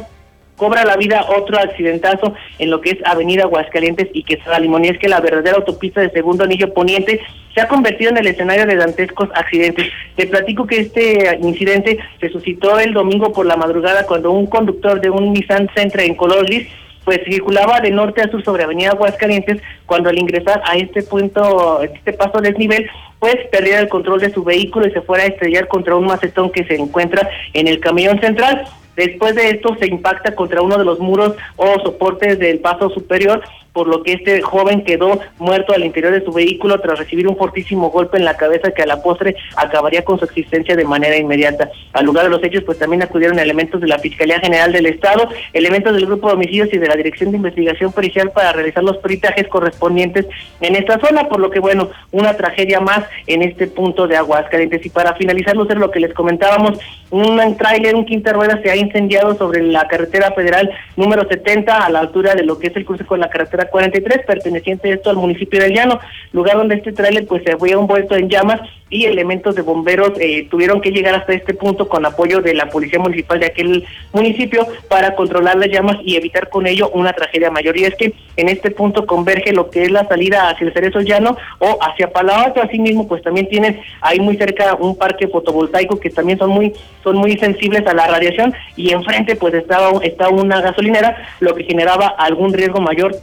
cobra la vida otro accidentazo en lo que es Avenida Aguascalientes y Quesada Limón. Y es que la verdadera autopista de segundo anillo poniente se ha convertido en el escenario de dantescos accidentes. Te platico que este incidente se suscitó el domingo por la madrugada cuando un conductor de un Nissan Sentra en color gris pues circulaba de norte a sur sobre Avenida Aguascalientes cuando al ingresar a este punto, este paso desnivel, pues perdiera el control de su vehículo y se fuera a estrellar contra un macetón que se encuentra en el camión central. Después de esto se impacta contra uno de los muros o soportes del paso superior, por lo que este joven quedó muerto al interior de su vehículo tras recibir un fortísimo golpe en la cabeza que a la postre acabaría con su existencia de manera inmediata. Al lugar de los hechos pues también acudieron elementos de la Fiscalía General del Estado, elementos del Grupo de Homicidios y de la Dirección de Investigación Pericial para realizar los peritajes correspondientes en esta zona, por lo que bueno, una tragedia más en este punto de Aguascalientes. Y para finalizar, Lucero, lo que les comentábamos, un tráiler, un quinta rueda se ha incendiado sobre la carretera federal número 70 a la altura de lo que es el cruce con la carretera 43, perteneciente esto al municipio del Llano, lugar donde este tráiler pues se había envuelto en llamas y elementos de bomberos eh, tuvieron que llegar hasta este punto con apoyo de la policía municipal de aquel municipio para controlar las llamas y evitar con ello una tragedia mayor. Y es que en este punto converge lo que es la salida hacia el Cerezo Llano o hacia Palacio, asimismo pues también tienen ahí muy cerca un parque fotovoltaico que también son muy son muy sensibles a la radiación y enfrente pues estaba está una gasolinera, lo que generaba algún riesgo mayor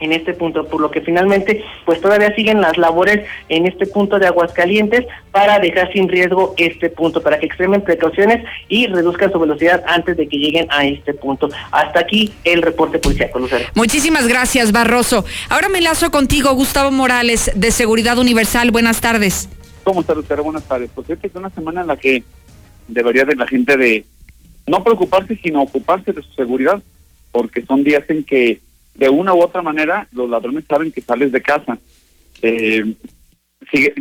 en este punto, por lo que finalmente pues todavía siguen las labores en este punto de Aguascalientes para dejar sin riesgo este punto, para que extremen precauciones y reduzcan su velocidad antes de que lleguen a este punto. Hasta aquí el reporte policial, Lucero. Muchísimas gracias, Barroso. Ahora me lazo contigo, Gustavo Morales, de Seguridad Universal. Buenas tardes. ¿Cómo está, Lucero? Buenas tardes. Pues esta es una semana en la que debería de la gente de no preocuparse, sino ocuparse de su seguridad, porque son días en que de una u otra manera los ladrones saben que sales de casa. Eh, sigue,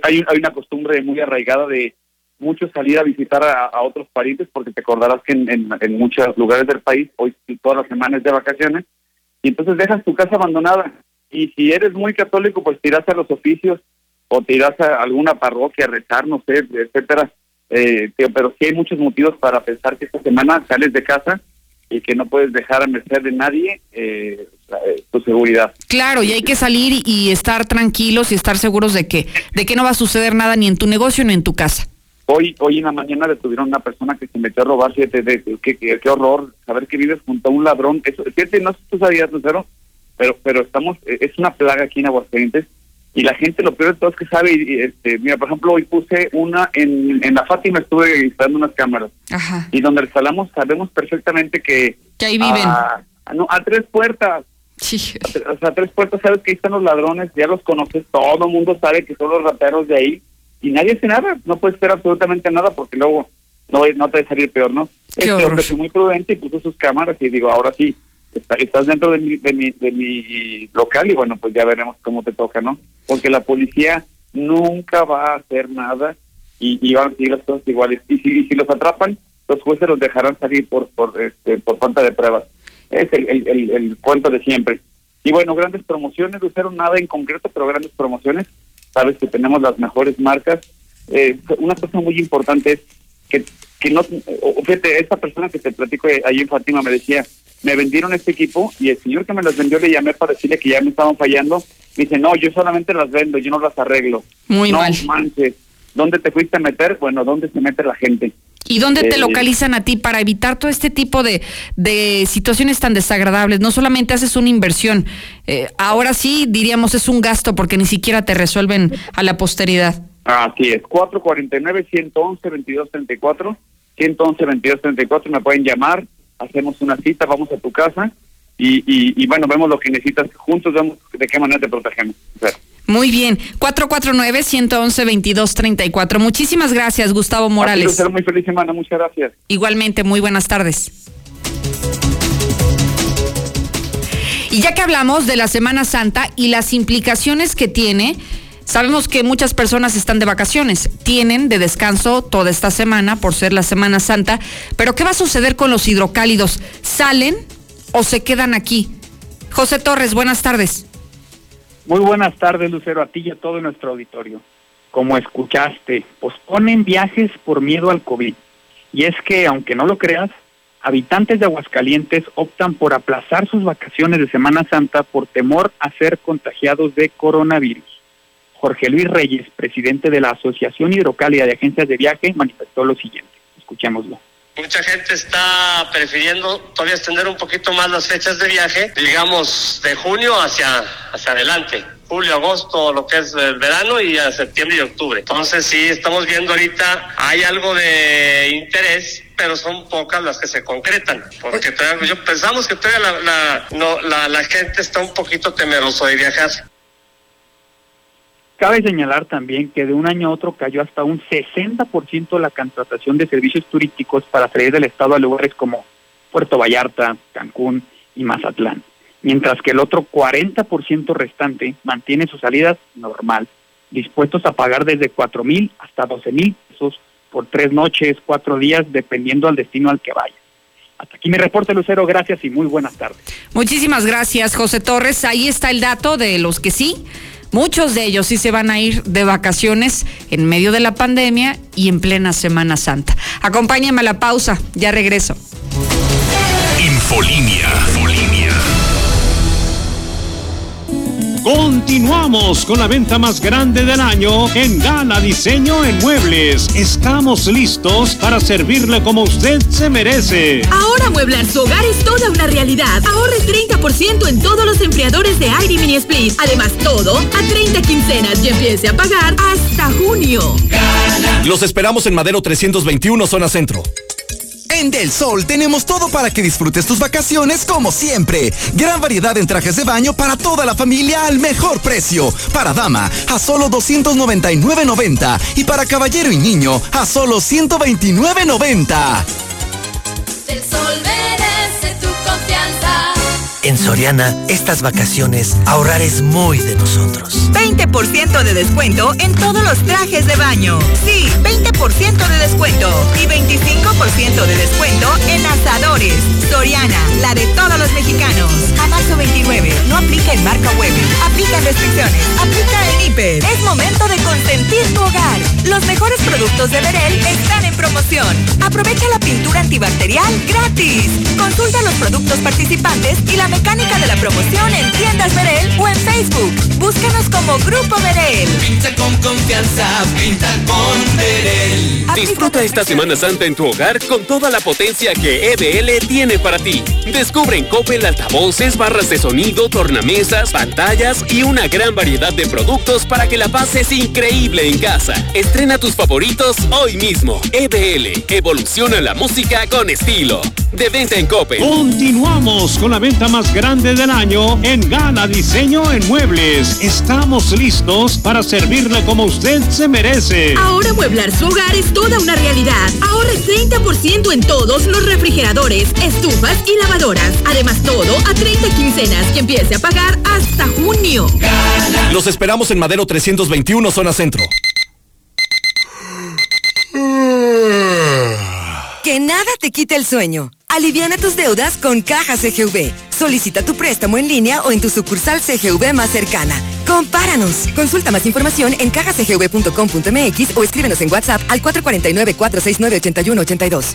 hay, una costumbre muy arraigada de muchos salir a visitar a, otros parientes, porque te acordarás que en, en, muchos lugares del país hoy todas las semanas de vacaciones, y entonces dejas tu casa abandonada. Y si eres muy católico, pues te irás a los oficios o te irás a alguna parroquia a rezar, no sé, etcétera. Eh, pero sí hay muchos motivos para pensar que esta semana sales de casa y que no puedes dejar a merced de nadie eh, eh, tu seguridad. Claro, y hay que salir y estar tranquilos y estar seguros de que de que no va a suceder nada ni en tu negocio ni en tu casa. Hoy hoy en la mañana detuvieron a una persona que se metió a robar siete de, qué, qué, horror saber que vives junto a un ladrón. Eso, fíjate, no sé si tú sabías, Lucero, pero pero estamos es una plaga aquí en Aguascalientes y la gente lo peor de todo es que sabe y, este mira por ejemplo hoy puse una en, en la Fátima estuve instalando unas cámaras. Y donde instalamos sabemos perfectamente que que ahí viven. a, no, a tres puertas. Sí. o sea a tres puertas sabes que ahí están los ladrones ya los conoces todo el mundo sabe que son los rateros de ahí. Y nadie hace nada no puede hacer absolutamente nada porque luego no no te va a salir peor no Qué este hombre fue muy prudente y puso sus cámaras y digo ahora sí estás dentro de mi, de mi, de mi local y bueno, pues ya veremos cómo te toca, ¿no? Porque la policía nunca va a hacer nada y, y van a seguir las cosas iguales. Y si, si los atrapan, los jueces los dejarán salir por por este, por falta de pruebas. Es el, el, el, cuento de siempre. Y bueno, grandes promociones, no hicieron nada en concreto, pero grandes promociones. Sabes que tenemos las mejores marcas eh, una cosa muy importante es que, que no, fíjate, esta persona que te platico ahí en Fátima me decía, me vendieron este equipo y el señor que me las vendió le llamé para decirle que ya me estaban fallando. Me dice, no, yo solamente las vendo, yo no las arreglo. Muy no mal. manches. ¿Dónde te fuiste a meter? Bueno, ¿dónde se mete la gente? ¿Y dónde te Eh, localizan a ti para evitar todo este tipo de, de situaciones tan desagradables? No solamente haces una inversión, eh, ahora sí diríamos es un gasto porque ni siquiera te resuelven a la posteridad. Así es, 449-111-2234, 111-2234, me pueden llamar, hacemos una cita, vamos a tu casa y, y, y bueno, vemos lo que necesitas, juntos vemos de qué manera te protegemos. O sea, Muy bien, 449-111-2234. Muchísimas gracias, Gustavo Morales. Lucero, muy feliz semana, muchas gracias. Igualmente, muy buenas tardes. Y ya que hablamos de la Semana Santa y las implicaciones que tiene, sabemos que muchas personas están de vacaciones, tienen de descanso toda esta semana por ser la Semana Santa, pero ¿qué va a suceder con los hidrocálidos? ¿Salen o se quedan aquí? José Torres, buenas tardes. Muy buenas tardes, Lucero, a ti y a todo nuestro auditorio. Como escuchaste, posponen viajes por miedo al COVID. Y es que, aunque no lo creas, habitantes de Aguascalientes optan por aplazar sus vacaciones de Semana Santa por temor a ser contagiados de coronavirus. Jorge Luis Reyes, presidente de la Asociación Hidrocálida de Agencias de Viaje, manifestó lo siguiente. Escuchémoslo. Mucha gente está prefiriendo todavía extender un poquito más las fechas de viaje, digamos de junio hacia, hacia adelante. Julio, agosto, lo que es el verano y a septiembre y octubre. Entonces sí, estamos viendo ahorita, hay algo de interés, pero son pocas las que se concretan. Porque yo pensamos que todavía la, la gente está un poquito temeroso de viajar. Cabe señalar también que de un año a otro cayó hasta un 60% la contratación de servicios turísticos para salir del estado a lugares como Puerto Vallarta, Cancún y Mazatlán, mientras que el otro 40% restante mantiene sus salidas normal, dispuestos a pagar desde 4 mil hasta 12 mil pesos por tres noches, cuatro días, dependiendo al destino al que vaya. Hasta aquí mi reporte, Lucero. Gracias y muy buenas tardes. Muchísimas gracias, José Torres. Ahí está el dato de los que sí. Muchos de ellos sí se van a ir de vacaciones en medio de la pandemia y en plena Semana Santa. Acompáñame a la pausa, ya regreso. Infolínea. Continuamos con la venta más grande del año en Gala Diseño en Muebles. Estamos listos para servirle como usted se merece. Ahora amueblar su hogar es toda una realidad. Ahorre 30% en todos los enfriadores de aire y mini split. Además, todo a 30 quincenas y empiece a pagar hasta junio. Los esperamos en Madero 321, zona centro. En Del Sol tenemos todo para que disfrutes tus vacaciones como siempre. Gran variedad en trajes de baño para toda la familia al mejor precio. Para dama a solo 299.90 y para caballero y niño a solo 129.90. El sol merece tu confianza. En Soriana, estas vacaciones, ahorrar es muy de nosotros. 20% de descuento en todos los trajes de baño. Sí, 20% de descuento. Y 25% de descuento en asadores. Soriana, la de todos los mexicanos. A marzo 29. No aplica en marca web. Aplica restricciones. Aplica en Hiper. Es momento de consentir tu hogar. Los mejores productos de Verel están en promoción. Aprovecha la pintura antibacterial gratis. Consulta los productos participantes y la mecánica de la promoción en tiendas Verel o en Facebook. Búscanos como Grupo Verel. Pinta con confianza, pinta con Verel. Disfruta esta Semana Santa en tu hogar con toda la potencia que EBL tiene para ti. Descubre en Coppel altavoces, barras de sonido, tornamesas, pantallas y una gran variedad de productos para que la pases increíble en casa. Estrena tus favoritos hoy mismo. EBL, evoluciona la música con estilo. De venta en Coppel. Continuamos con la venta más grande del año en Gala Diseño en Muebles. Estamos listos para servirle como usted se merece. Ahora amueblar su hogar es toda una realidad. Ahorre 30% en todos los refrigeradores, estufas y lavadoras. Además, todo a 30 quincenas y empiece a pagar hasta junio. Los esperamos en Madero 321, zona centro. Que nada te quite el sueño. Aliviana tus deudas con Caja CGV. Solicita tu préstamo en línea o en tu sucursal CGV más cercana. Compáranos. Consulta más información en cajacgv.com.mx o escríbenos en WhatsApp al 449-469-8182.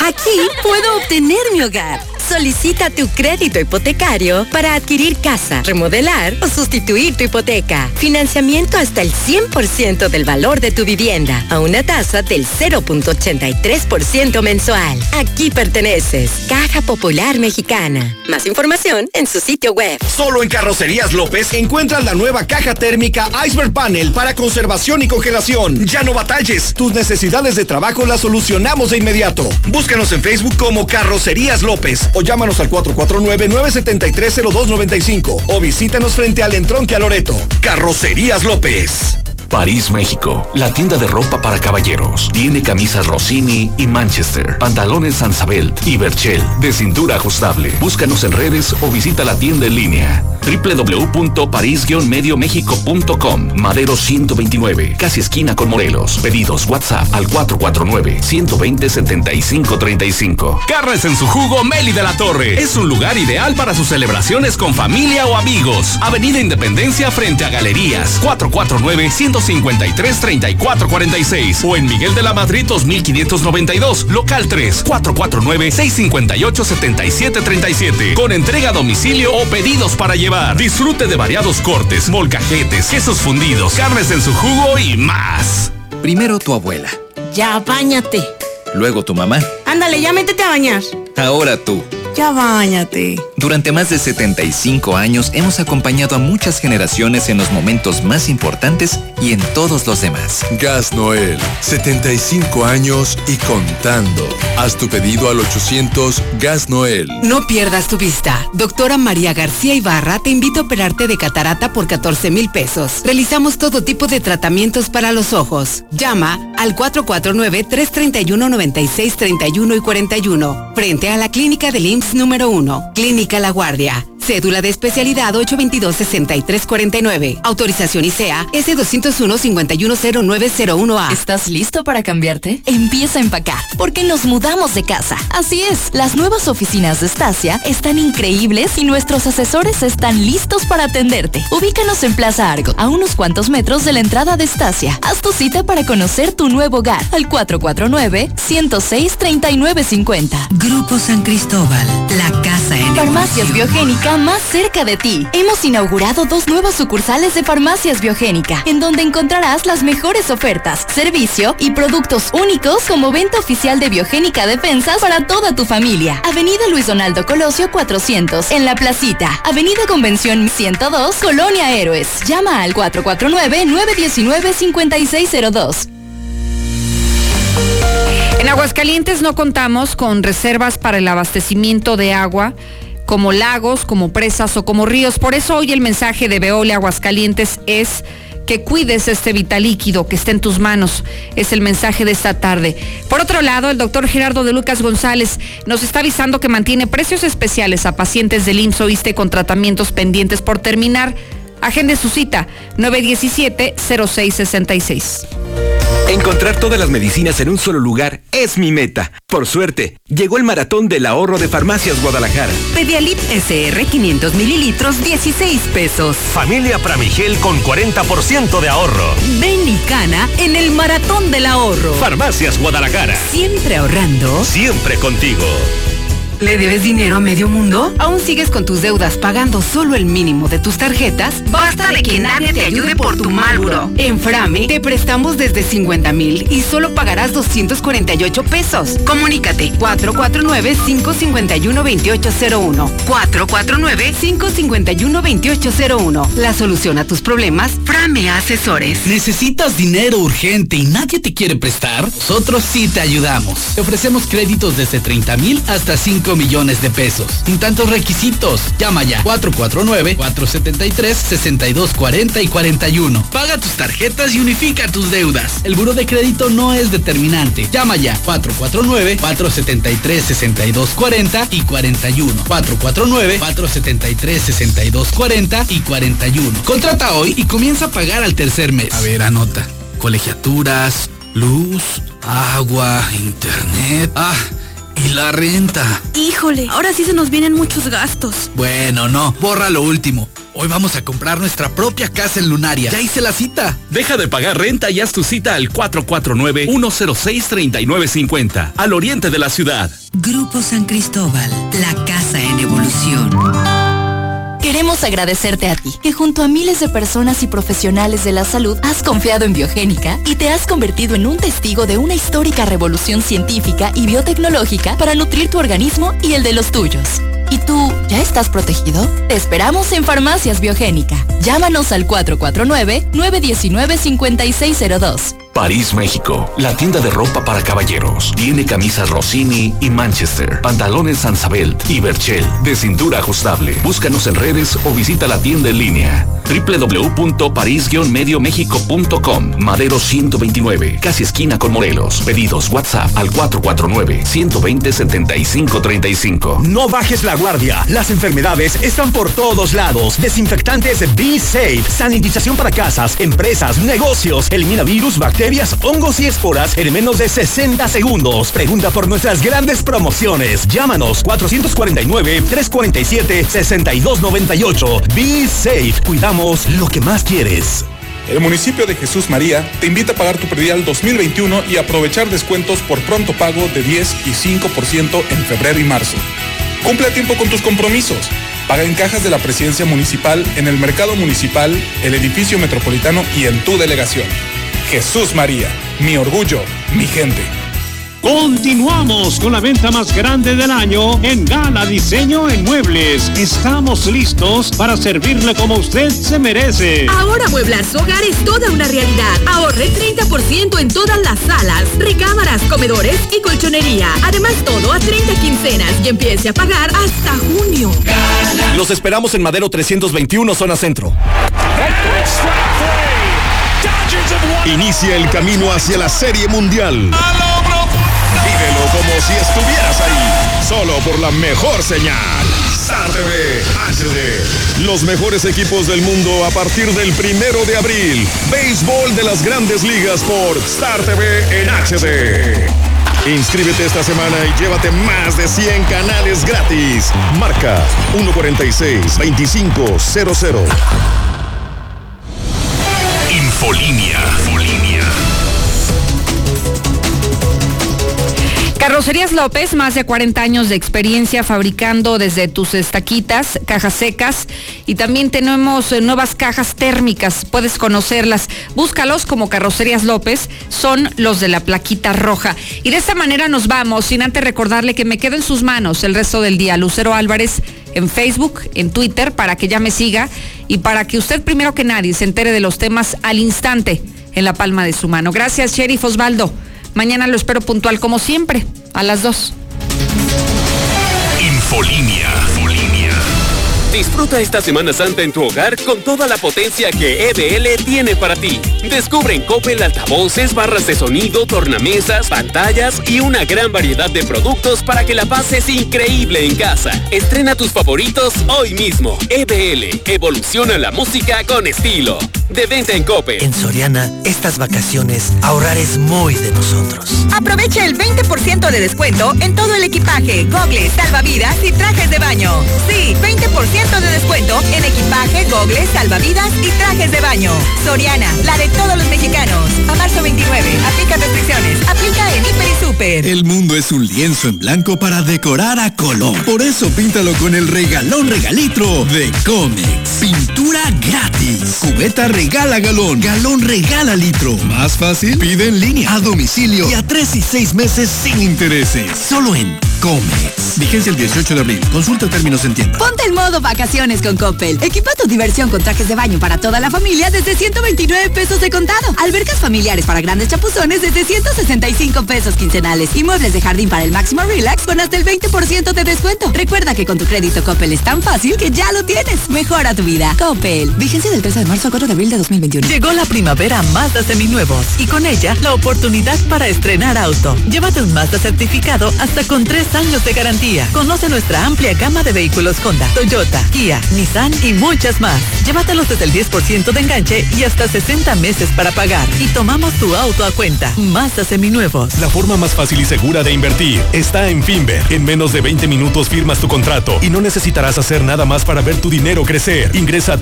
Aquí puedo obtener mi hogar. Solicita tu crédito hipotecario para adquirir casa, remodelar o sustituir tu hipoteca. Financiamiento hasta el 100% del valor de tu vivienda a una tasa del 0.83% mensual. Aquí perteneces. Caja Popular Mexicana. Más información en su sitio web. Solo en Carrocerías López encuentras la nueva caja térmica Iceberg Panel para conservación y congelación. Ya no batalles. Tus necesidades de trabajo las solucionamos de inmediato. Búscanos en Facebook como Carrocerías López o llámanos al 449-973-0295 o visítanos frente al entronque a Loreto. Carrocerías López. París, México. La tienda de ropa para caballeros. Tiene camisas Rossini y Manchester, pantalones Sansabelt y Berchel de cintura ajustable. Búscanos en redes o visita la tienda en línea www.paris-mediomexico.com Madero 129, casi esquina con Morelos. Pedidos WhatsApp al 449-120-7535. Carnes en su jugo Meli de la Torre. Es un lugar ideal para sus celebraciones con familia o amigos. Avenida Independencia frente a Galerías. 449 153 3446 o en Miguel de la Madrid 2592, local 3, 449 658 7737 con entrega a domicilio o pedidos para llevar. Disfrute de variados cortes, molcajetes, quesos fundidos, carnes en su jugo y más. Primero tu abuela, Ya, bañate. luego tu mamá, Ándale, ya métete a bañar. ahora tú. Ya, bañate. Durante más de 75 años hemos acompañado a muchas generaciones en los momentos más importantes y en todos los demás. Gas Noel, 75 años y contando. Haz tu pedido al 800 Gas Noel. No pierdas tu vista. Doctora María García Ibarra te invita a operarte de catarata por 14 mil pesos. Realizamos todo tipo de tratamientos para los ojos. Llama al 449-331-9631 y 41. Frente a la clínica del IMSS número 1. Clínica La Guardia. Cédula de especialidad 822-6349. Autorización ICEA S201-510901A. ¿Estás listo para cambiarte? Empieza a empacar, porque nos mudamos de casa. Así es, las nuevas oficinas de Estacia están increíbles y nuestros asesores están listos para atenderte. Ubícanos en Plaza Argo, a unos cuantos metros de la entrada de Estacia. Haz tu cita para conocer tu nuevo hogar al 449-106-3950. Grupo San Cristóbal, la casa en Farmacias Biogénica más cerca de ti. Hemos inaugurado dos nuevas sucursales de Farmacias Biogénica, en donde encontrarás las mejores ofertas, servicio y productos únicos como venta oficial de Biogénica Defensas para toda tu familia. Avenida Luis Donaldo Colosio 400, en La Placita. Avenida Convención 102, Colonia Héroes. Llama al 449-919-5602. En Aguascalientes no contamos con reservas para el abastecimiento de agua como lagos, como presas o como ríos. Por eso hoy el mensaje de Veole Aguascalientes es que cuides este vital líquido que está en tus manos. Es el mensaje de esta tarde. Por otro lado, el doctor Gerardo de Lucas González nos está avisando que mantiene precios especiales a pacientes del IMSS con tratamientos pendientes por terminar. Agende su cita 917-0666. Encontrar todas las medicinas en un solo lugar es mi meta. Por suerte, llegó el maratón del ahorro de Farmacias Guadalajara. Pedialit SR 500 mililitros, 16 pesos. Familia Pramigel con 40% de ahorro. Ven y cana en el maratón del ahorro. Farmacias Guadalajara. Siempre ahorrando. Siempre contigo. ¿Le debes dinero a medio mundo? ¿Aún sigues con tus deudas pagando solo el mínimo de tus tarjetas? Basta de que nadie te ayude por tu mal buro. En Frame te prestamos desde 50 mil y solo pagarás 248 pesos. Comunícate 449-551-2801. 449-551-2801. La solución a tus problemas, Frame Asesores. ¿Necesitas dinero urgente y nadie te quiere prestar? Nosotros sí te ayudamos. Te ofrecemos créditos desde 30 mil hasta 5 millones de pesos. Sin tantos requisitos. Llama ya. 449-473-6240 y 41. Paga tus tarjetas y unifica tus deudas. El buro de crédito no es determinante. Llama ya. 449-473-6240 y 41. 449-473-6240 y 41. Contrata hoy y comienza a pagar al tercer mes. A ver, anota. Colegiaturas, luz, agua, internet. Ah ¿Y la renta? Híjole, ahora sí se nos vienen muchos gastos. Bueno, no, borra lo último. Hoy vamos a comprar nuestra propia casa en Lunaria. Ya hice la cita. Deja de pagar renta y haz tu cita al 449-106-3950, al oriente de la ciudad. Grupo San Cristóbal, la casa en evolución. Queremos agradecerte a ti, que junto a miles de personas y profesionales de la salud has confiado en Biogénica y te has convertido en un testigo de una histórica revolución científica y biotecnológica para nutrir tu organismo y el de los tuyos. ¿Y tú ya estás protegido? Te esperamos en Farmacias Biogénica. Llámanos al 449-919-5602. París, México. La tienda de ropa para caballeros. Tiene camisas Rossini y Manchester, pantalones Sansabelt y Berchel, de cintura ajustable. Búscanos en redes o visita la tienda en línea www.paris-mediomexico.com Madero 129, casi esquina con Morelos. Pedidos WhatsApp al 449-120-7535. No bajes la guardia. Las enfermedades están por todos lados. Desinfectantes Be Safe. Sanitización para casas, empresas, negocios. Elimina virus, bacterias, hongos y esporas en menos de 60 segundos. Pregunta por nuestras grandes promociones. Llámanos 449-347-6298. Be Safe. Cuidamos lo que más quieres. El municipio de Jesús María te invita a pagar tu predial 2021 y aprovechar descuentos por pronto pago de 10 y 5% en febrero y marzo. Cumple a tiempo con tus compromisos. Paga en cajas de la presidencia municipal, en el mercado municipal, el edificio metropolitano y en tu delegación. Jesús María, mi orgullo, mi gente. Continuamos con la venta más grande del año en Gala Diseño en Muebles. Estamos listos para servirle como usted se merece. Ahora mueblar su hogar es toda una realidad. Ahorre 30% en todas las salas, recámaras, comedores y colchonería. Además todo a 30 quincenas y empiece a pagar hasta junio. Los esperamos en Madero 321, zona centro. Inicia el camino hacia la Serie Mundial. Vívelo como si estuvieras ahí, solo por la mejor señal. Star TV HD. Los mejores equipos del mundo a partir del primero de abril. Béisbol de las grandes ligas por Star TV en HD. Inscríbete esta semana y llévate más de 100 canales gratis. Marca 146-2500. Infolinia. Infolinia. Carrocerías López, más de 40 años de experiencia fabricando desde tus estaquitas, cajas secas y también tenemos eh, nuevas cajas térmicas, puedes conocerlas. Búscalos como Carrocerías López, son los de la plaquita roja. Y de esta manera nos vamos, sin antes recordarle que me quedo en sus manos el resto del día. Lucero Álvarez en Facebook, en Twitter, para que ya me siga y para que usted primero que nadie se entere de los temas al instante en la palma de su mano. Gracias, Sheriff Osvaldo. Mañana lo espero puntual como siempre, a las 2. Infolinia. Disfruta esta Semana Santa en tu hogar con toda la potencia que EBL tiene para ti. Descubre en Coppel altavoces, barras de sonido, tornamesas, pantallas y una gran variedad de productos para que la pases increíble en casa. Estrena tus favoritos hoy mismo. EBL, evoluciona la música con estilo. De venta en Coppel. En Soriana, estas vacaciones, ahorrar es muy de nosotros. Aprovecha el 20% de descuento en todo el equipaje, gogles, salvavidas y trajes de baño. Sí, 20% de descuento en equipaje, gogles, salvavidas y trajes de baño. Soriana, la de todos los mexicanos. A marzo 29, aplica restricciones. Aplica en Hiper y Super. El mundo es un lienzo en blanco para decorar a color. Por eso píntalo con el regalón regalitro de Comex. Pintura gratis. Cubeta regala galón. Galón regala litro. Más fácil, pide en línea, a domicilio y a tres y seis meses sin intereses. Solo en Comex. Vigencia el 18 de abril. Consulta términos en tienda. Ponte en modo vacaciones con Coppel. Equipa tu diversión con trajes de baño para toda la familia desde 129 pesos de contado. Albercas familiares para grandes chapuzones desde 165 pesos quincenales. Y muebles de jardín para el máximo relax con hasta el 20% de descuento. Recuerda que con tu crédito Coppel es tan fácil que ya lo tienes. Mejora tu vida. Coppel. Vigencia del 13 de marzo a 4 de abril de 2021. Llegó la primavera Mazda seminuevos y con ella la oportunidad para estrenar auto. Llévate un Mazda certificado hasta con tres 10 años de garantía. Conoce nuestra amplia gama de vehículos Honda, Toyota, Kia, Nissan y muchas más. Llévatelos desde el 10% de enganche y hasta 60 meses para pagar. Y tomamos tu auto a cuenta. Mazda seminuevos. La forma más fácil y segura de invertir está en Finver. En menos de 20 minutos firmas tu contrato y no necesitarás hacer nada más para ver tu dinero crecer. Ingresa a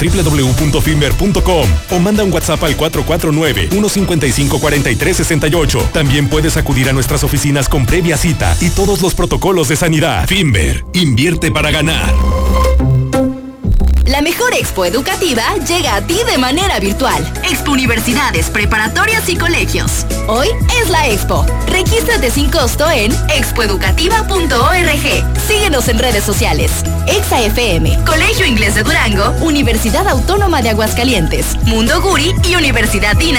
o manda un WhatsApp al 449-155-4368. También puedes acudir a nuestras oficinas con previa cita y todos los protocolos de sanidad. Finver, invierte para ganar. La mejor expo educativa llega a ti de manera virtual. Expo Universidades, Preparatorias y Colegios. Hoy es la expo. Regístrate sin costo en expoeducativa.org. Síguenos en redes sociales. Exa FM, Colegio Inglés de Durango, Universidad Autónoma de Aguascalientes, Mundo Guri y Universidad Dina